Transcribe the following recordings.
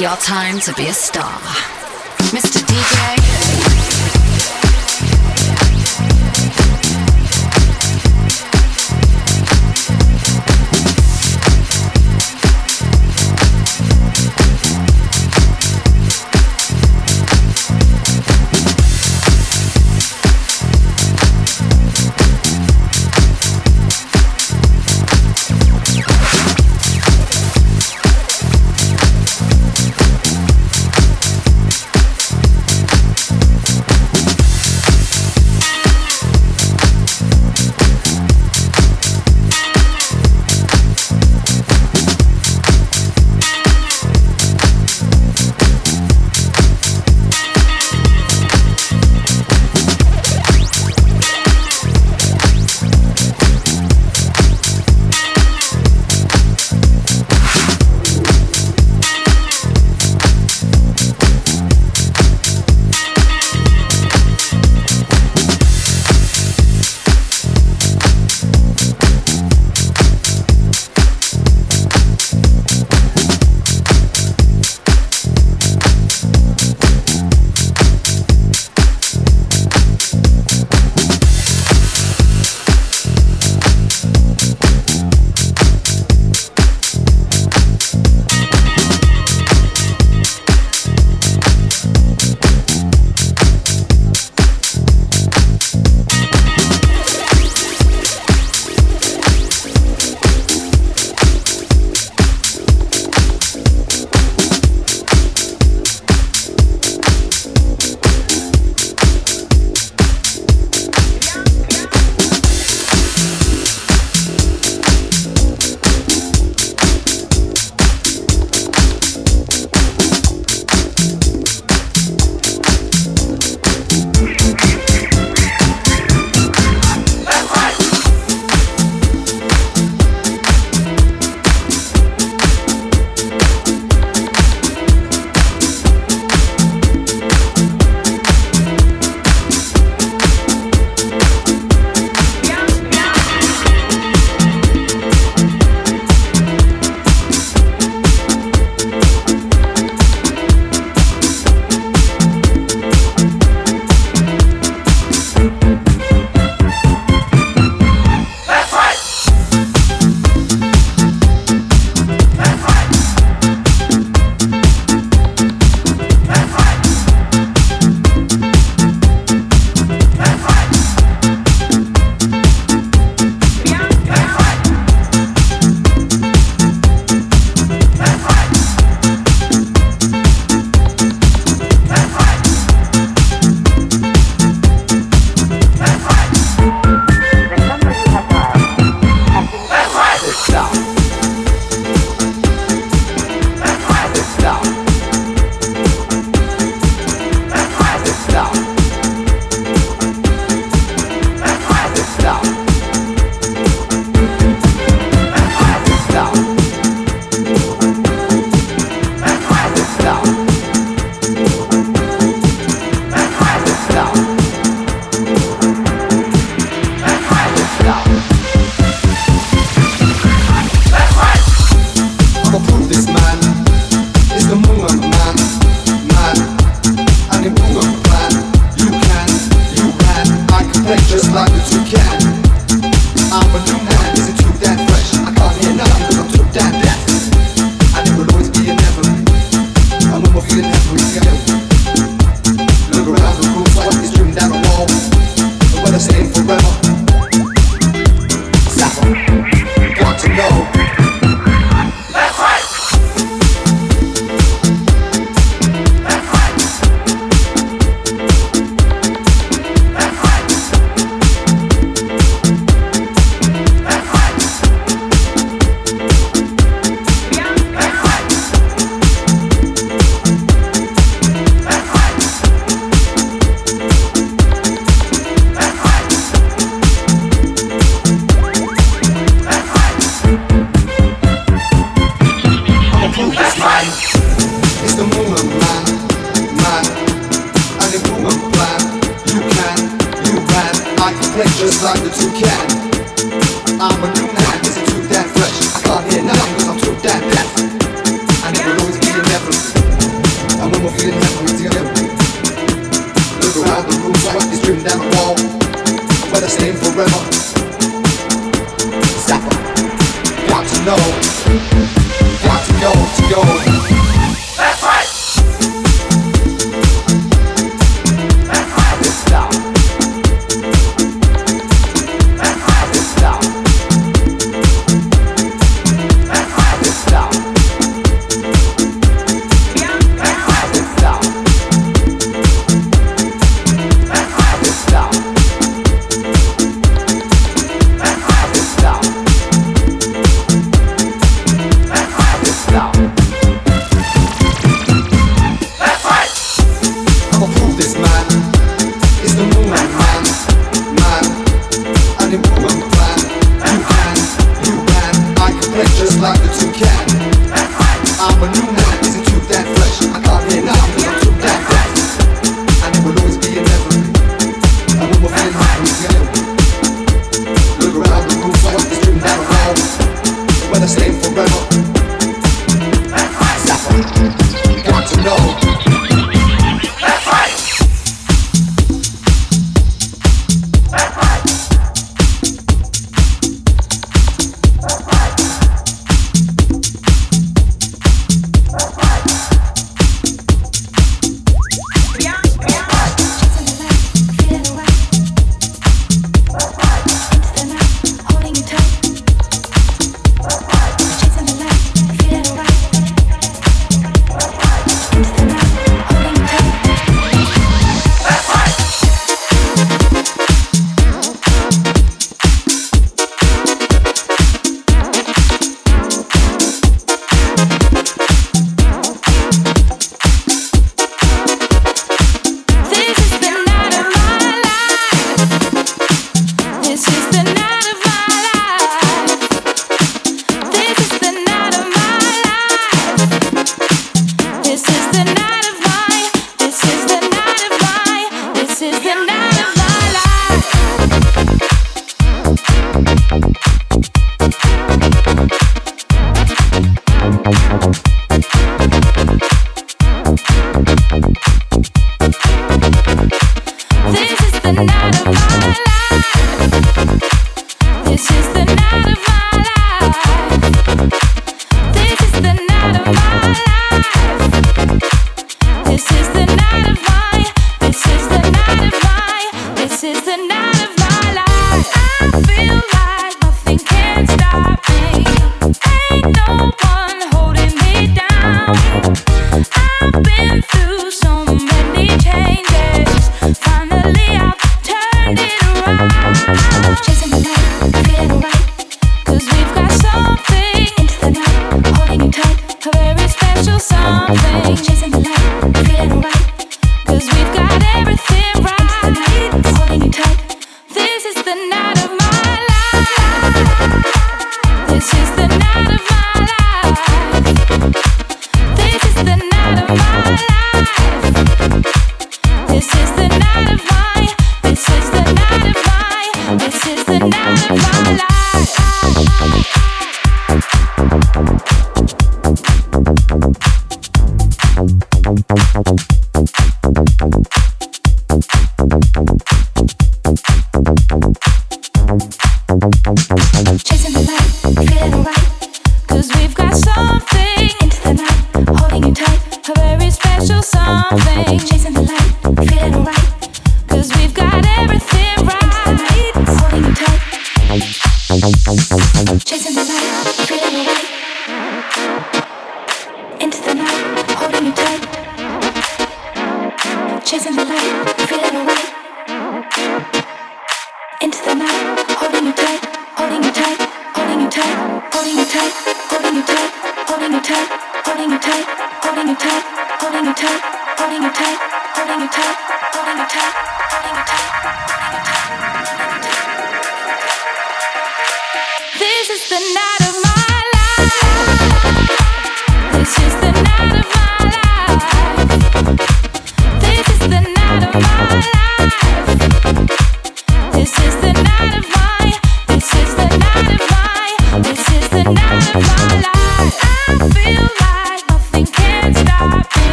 It's your time to be a star. Mr. DJ.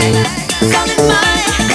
Come in my